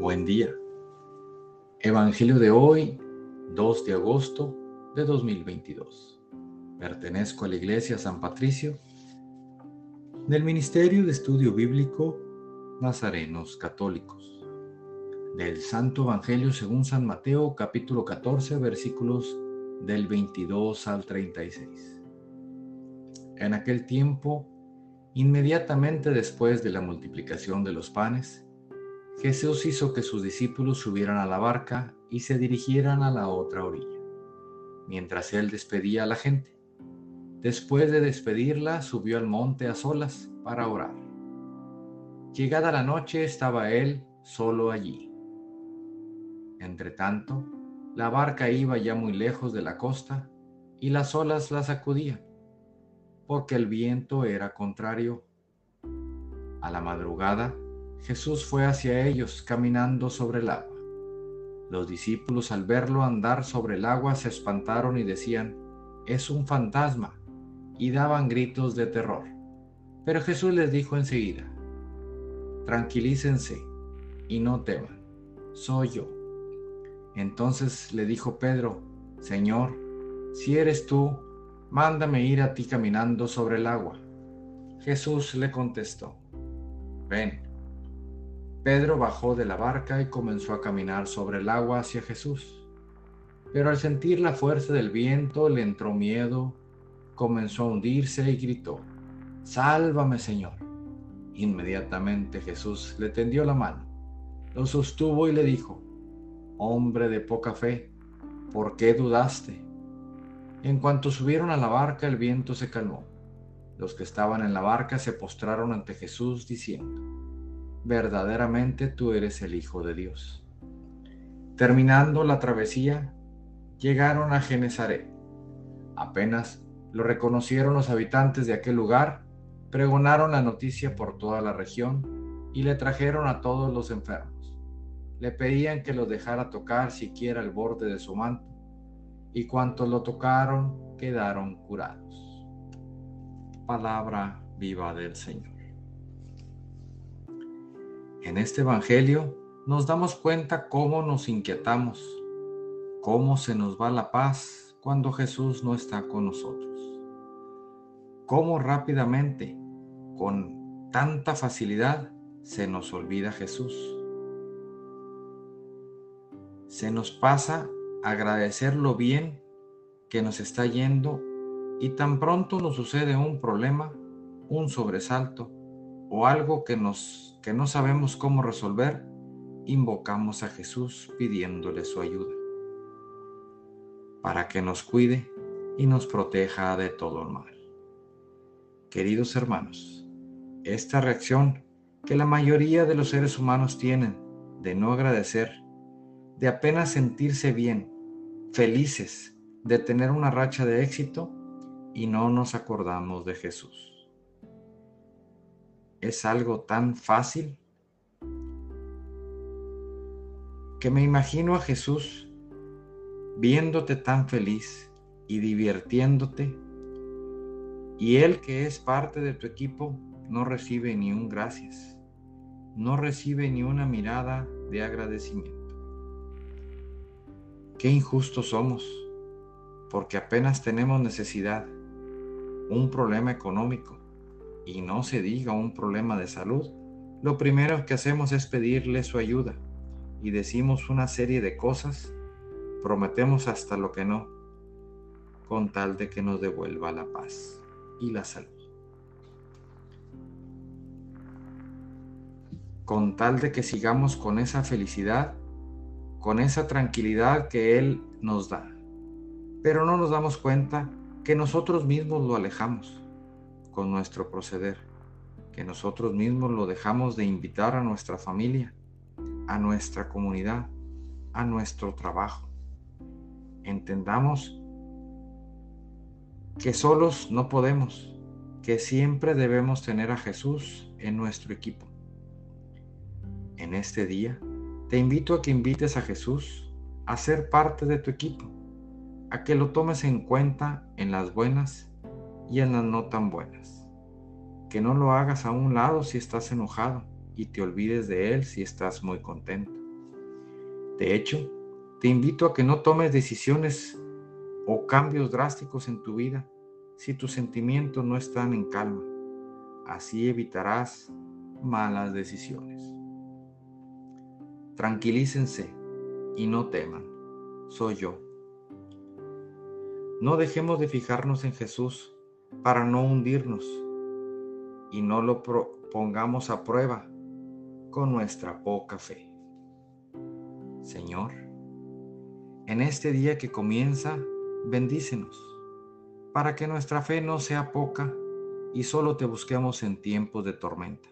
Buen día. Evangelio de hoy, 2 de agosto de 2022. Pertenezco a la Iglesia San Patricio del Ministerio de Estudio Bíblico Nazarenos Católicos. Del Santo Evangelio según San Mateo capítulo 14 versículos del 22 al 36. En aquel tiempo, inmediatamente después de la multiplicación de los panes, Jesús hizo que sus discípulos subieran a la barca y se dirigieran a la otra orilla, mientras él despedía a la gente. Después de despedirla, subió al monte a solas para orar. Llegada la noche estaba él solo allí. Entretanto, la barca iba ya muy lejos de la costa y las olas la sacudían, porque el viento era contrario. A la madrugada, Jesús fue hacia ellos caminando sobre el agua. Los discípulos al verlo andar sobre el agua se espantaron y decían, es un fantasma, y daban gritos de terror. Pero Jesús les dijo enseguida, tranquilícense y no teman, soy yo. Entonces le dijo Pedro, Señor, si eres tú, mándame ir a ti caminando sobre el agua. Jesús le contestó, ven. Pedro bajó de la barca y comenzó a caminar sobre el agua hacia Jesús. Pero al sentir la fuerza del viento le entró miedo, comenzó a hundirse y gritó, Sálvame Señor. Inmediatamente Jesús le tendió la mano, lo sostuvo y le dijo, Hombre de poca fe, ¿por qué dudaste? En cuanto subieron a la barca el viento se calmó. Los que estaban en la barca se postraron ante Jesús diciendo, verdaderamente tú eres el Hijo de Dios. Terminando la travesía, llegaron a Genezaret. Apenas lo reconocieron los habitantes de aquel lugar, pregonaron la noticia por toda la región y le trajeron a todos los enfermos. Le pedían que los dejara tocar siquiera el borde de su manto, y cuantos lo tocaron quedaron curados. Palabra viva del Señor. En este Evangelio nos damos cuenta cómo nos inquietamos, cómo se nos va la paz cuando Jesús no está con nosotros, cómo rápidamente, con tanta facilidad, se nos olvida Jesús. Se nos pasa agradecer lo bien que nos está yendo y tan pronto nos sucede un problema, un sobresalto, o algo que, nos, que no sabemos cómo resolver, invocamos a Jesús pidiéndole su ayuda para que nos cuide y nos proteja de todo el mal. Queridos hermanos, esta reacción que la mayoría de los seres humanos tienen de no agradecer, de apenas sentirse bien, felices, de tener una racha de éxito y no nos acordamos de Jesús es algo tan fácil que me imagino a Jesús viéndote tan feliz y divirtiéndote y Él que es parte de tu equipo no recibe ni un gracias, no recibe ni una mirada de agradecimiento. Qué injustos somos, porque apenas tenemos necesidad, un problema económico, y no se diga un problema de salud, lo primero que hacemos es pedirle su ayuda y decimos una serie de cosas, prometemos hasta lo que no, con tal de que nos devuelva la paz y la salud. Con tal de que sigamos con esa felicidad, con esa tranquilidad que Él nos da. Pero no nos damos cuenta que nosotros mismos lo alejamos con nuestro proceder, que nosotros mismos lo dejamos de invitar a nuestra familia, a nuestra comunidad, a nuestro trabajo. Entendamos que solos no podemos, que siempre debemos tener a Jesús en nuestro equipo. En este día, te invito a que invites a Jesús a ser parte de tu equipo, a que lo tomes en cuenta en las buenas y en las no tan buenas. Que no lo hagas a un lado si estás enojado y te olvides de él si estás muy contento. De hecho, te invito a que no tomes decisiones o cambios drásticos en tu vida si tus sentimientos no están en calma. Así evitarás malas decisiones. Tranquilícense y no teman. Soy yo. No dejemos de fijarnos en Jesús para no hundirnos y no lo pongamos a prueba con nuestra poca fe. Señor, en este día que comienza, bendícenos para que nuestra fe no sea poca y solo te busquemos en tiempos de tormenta.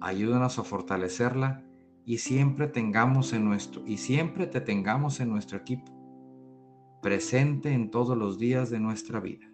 Ayúdanos a fortalecerla y siempre tengamos en nuestro y siempre te tengamos en nuestro equipo, presente en todos los días de nuestra vida.